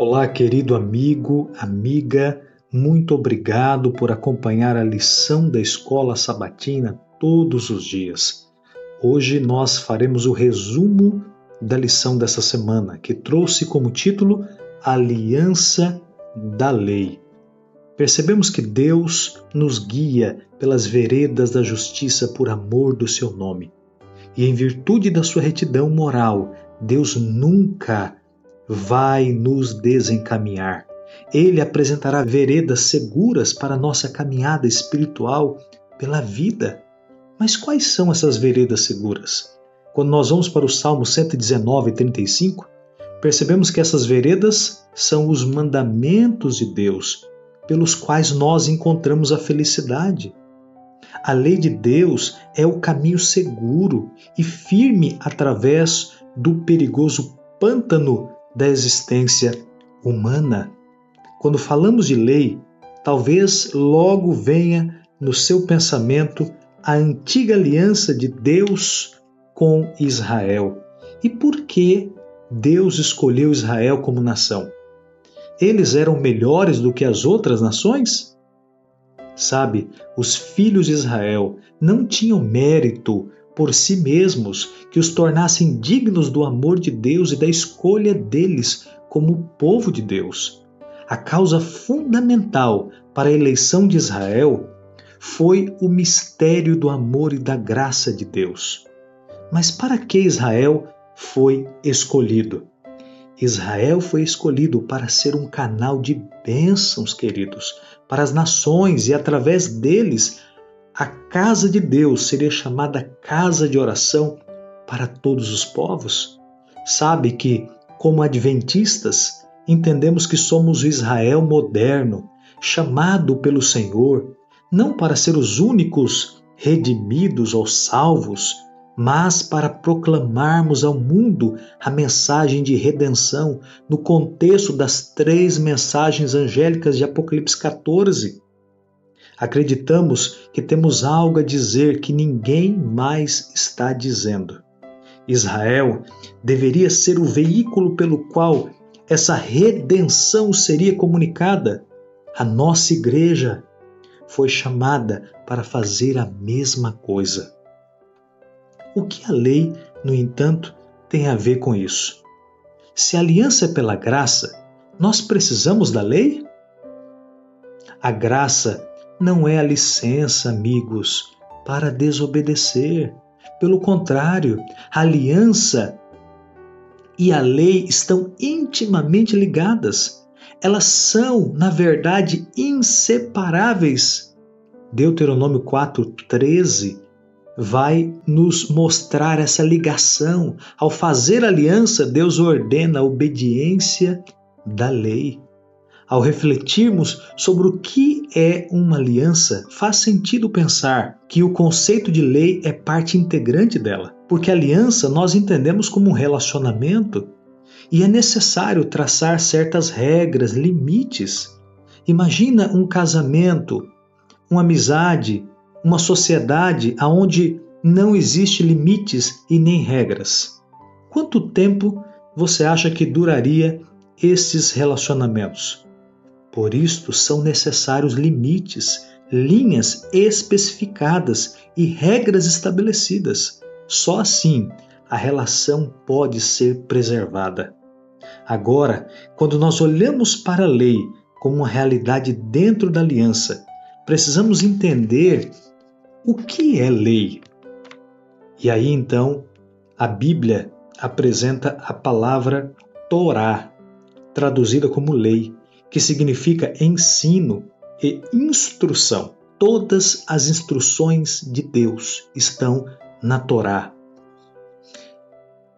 Olá, querido amigo, amiga, muito obrigado por acompanhar a lição da escola sabatina todos os dias. Hoje nós faremos o resumo da lição dessa semana, que trouxe como título Aliança da Lei. Percebemos que Deus nos guia pelas veredas da justiça por amor do seu nome. E em virtude da sua retidão moral, Deus nunca vai nos desencaminhar. Ele apresentará veredas seguras para nossa caminhada espiritual pela vida. Mas quais são essas veredas seguras? Quando nós vamos para o Salmo 119, 35, percebemos que essas veredas são os mandamentos de Deus, pelos quais nós encontramos a felicidade. A lei de Deus é o caminho seguro e firme através do perigoso pântano da existência humana. Quando falamos de lei, talvez logo venha no seu pensamento a antiga aliança de Deus com Israel. E por que Deus escolheu Israel como nação? Eles eram melhores do que as outras nações? Sabe, os filhos de Israel não tinham mérito por si mesmos que os tornassem dignos do amor de Deus e da escolha deles como povo de Deus. A causa fundamental para a eleição de Israel foi o mistério do amor e da graça de Deus. Mas para que Israel foi escolhido? Israel foi escolhido para ser um canal de bênçãos, queridos, para as nações e através deles a casa de Deus seria chamada casa de oração para todos os povos? Sabe que, como adventistas, entendemos que somos o Israel moderno, chamado pelo Senhor, não para ser os únicos redimidos ou salvos, mas para proclamarmos ao mundo a mensagem de redenção no contexto das três mensagens angélicas de Apocalipse 14. Acreditamos que temos algo a dizer que ninguém mais está dizendo. Israel deveria ser o veículo pelo qual essa redenção seria comunicada. A nossa igreja foi chamada para fazer a mesma coisa. O que a lei, no entanto, tem a ver com isso? Se a aliança é pela graça, nós precisamos da lei? A graça não é a licença, amigos, para desobedecer. Pelo contrário, a aliança e a lei estão intimamente ligadas. Elas são, na verdade, inseparáveis. Deuteronômio 4:13 vai nos mostrar essa ligação. Ao fazer aliança, Deus ordena a obediência da lei. Ao refletirmos sobre o que é uma aliança, faz sentido pensar que o conceito de lei é parte integrante dela, porque aliança nós entendemos como um relacionamento e é necessário traçar certas regras, limites. Imagina um casamento, uma amizade, uma sociedade onde não existe limites e nem regras. Quanto tempo você acha que duraria esses relacionamentos? Por isto são necessários limites, linhas especificadas e regras estabelecidas. Só assim a relação pode ser preservada. Agora, quando nós olhamos para a lei como uma realidade dentro da aliança, precisamos entender o que é lei. E aí então, a Bíblia apresenta a palavra Torá, traduzida como lei, que significa ensino e instrução. Todas as instruções de Deus estão na Torá.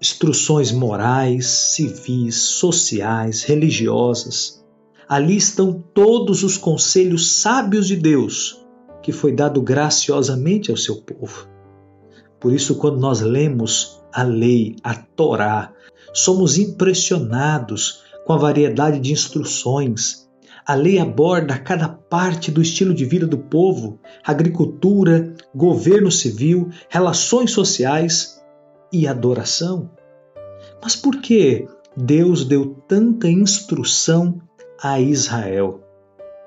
Instruções morais, civis, sociais, religiosas. Ali estão todos os conselhos sábios de Deus, que foi dado graciosamente ao seu povo. Por isso, quando nós lemos a lei, a Torá, somos impressionados com a variedade de instruções. A lei aborda cada parte do estilo de vida do povo, agricultura, governo civil, relações sociais e adoração. Mas por que Deus deu tanta instrução a Israel.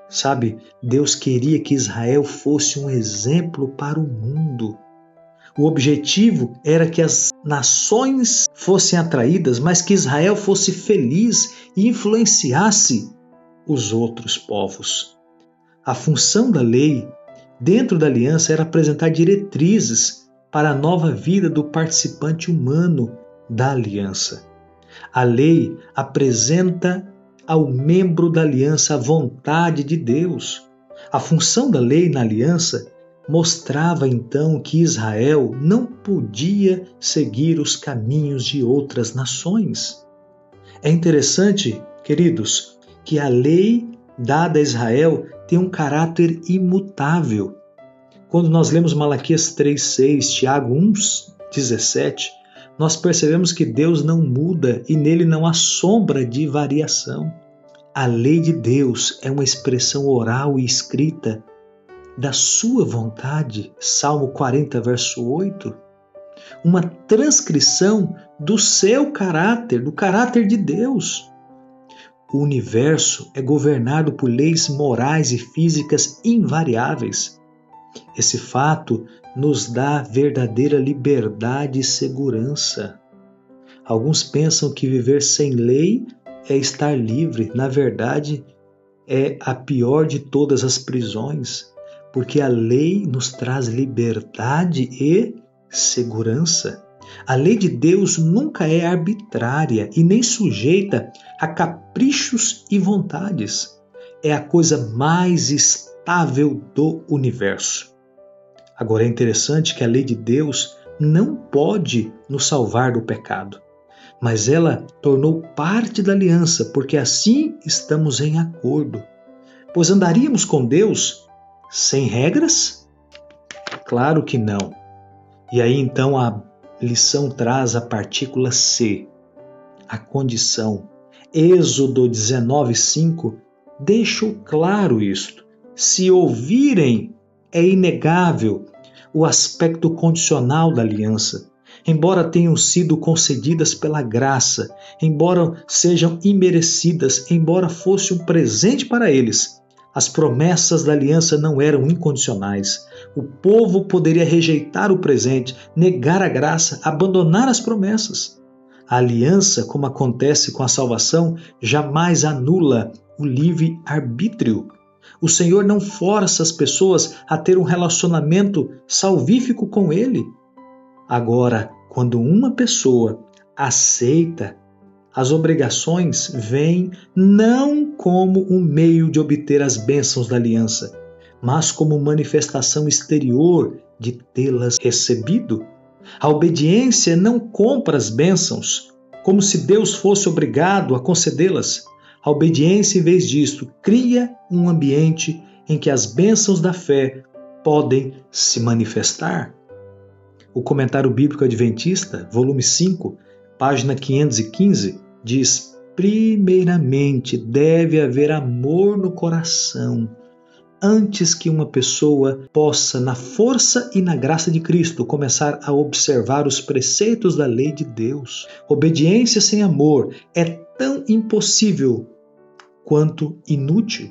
Sabe, Deus queria que Israel fosse um exemplo para o mundo. O objetivo era que as nações fossem atraídas, mas que Israel fosse feliz e influenciasse os outros povos. A função da lei dentro da aliança era apresentar diretrizes para a nova vida do participante humano da aliança. A lei apresenta ao membro da aliança a vontade de Deus. A função da lei na aliança mostrava então que Israel não podia seguir os caminhos de outras nações. É interessante, queridos, que a lei dada a Israel tem um caráter imutável. Quando nós lemos Malaquias 3:6, Tiago 1:17, nós percebemos que Deus não muda e nele não há sombra de variação. A lei de Deus é uma expressão oral e escrita da sua vontade, Salmo 40, verso 8, uma transcrição do seu caráter, do caráter de Deus. O universo é governado por leis morais e físicas invariáveis. Esse fato nos dá verdadeira liberdade e segurança. Alguns pensam que viver sem lei é estar livre. Na verdade, é a pior de todas as prisões porque a lei nos traz liberdade e segurança. A lei de Deus nunca é arbitrária e nem sujeita a caprichos e vontades. É a coisa mais estável do universo. Agora é interessante que a lei de Deus não pode nos salvar do pecado, mas ela tornou parte da aliança, porque assim estamos em acordo. Pois andaríamos com Deus sem regras? Claro que não. E aí então a lição traz a partícula C, a condição. Êxodo 19:5 deixa claro isto. Se ouvirem, é inegável o aspecto condicional da aliança. Embora tenham sido concedidas pela graça, embora sejam imerecidas, embora fosse um presente para eles, as promessas da aliança não eram incondicionais. O povo poderia rejeitar o presente, negar a graça, abandonar as promessas. A aliança, como acontece com a salvação, jamais anula o livre arbítrio. O Senhor não força as pessoas a ter um relacionamento salvífico com Ele. Agora, quando uma pessoa aceita as obrigações vêm não como um meio de obter as bênçãos da aliança, mas como manifestação exterior de tê-las recebido. A obediência não compra as bênçãos, como se Deus fosse obrigado a concedê-las. A obediência, em vez disto, cria um ambiente em que as bênçãos da fé podem se manifestar. O Comentário Bíblico Adventista, volume 5, página 515, diz: primeiramente deve haver amor no coração, antes que uma pessoa possa, na força e na graça de Cristo, começar a observar os preceitos da lei de Deus. Obediência sem amor é tão impossível quanto inútil.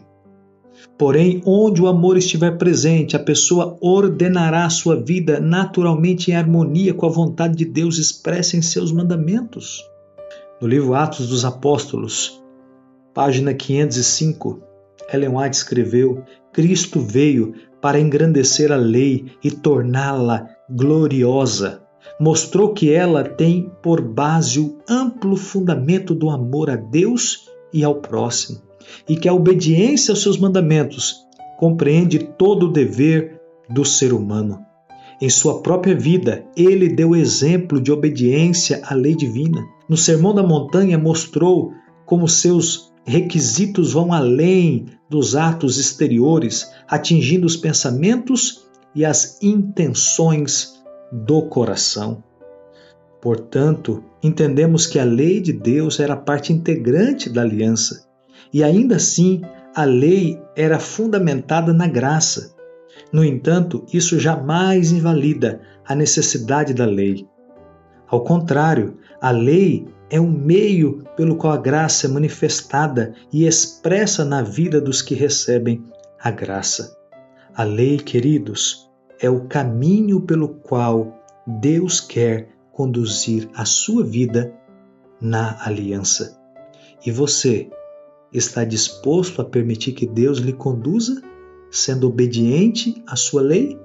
Porém, onde o amor estiver presente, a pessoa ordenará a sua vida naturalmente em harmonia com a vontade de Deus expressa em seus mandamentos. No livro Atos dos Apóstolos, página 505, Ellen White escreveu: Cristo veio para engrandecer a lei e torná-la gloriosa. Mostrou que ela tem por base o amplo fundamento do amor a Deus e ao próximo e que a obediência aos seus mandamentos compreende todo o dever do ser humano. Em sua própria vida, ele deu exemplo de obediência à lei divina. No Sermão da Montanha, mostrou como seus requisitos vão além dos atos exteriores, atingindo os pensamentos e as intenções do coração. Portanto, entendemos que a lei de Deus era parte integrante da aliança e ainda assim a lei era fundamentada na graça. No entanto, isso jamais invalida a necessidade da lei. Ao contrário, a lei é um meio pelo qual a graça é manifestada e expressa na vida dos que recebem a graça. A lei, queridos, é o caminho pelo qual Deus quer conduzir a sua vida na aliança. E você está disposto a permitir que Deus lhe conduza, sendo obediente à sua lei?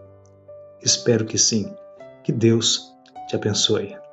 Espero que sim. Que Deus te abençoe.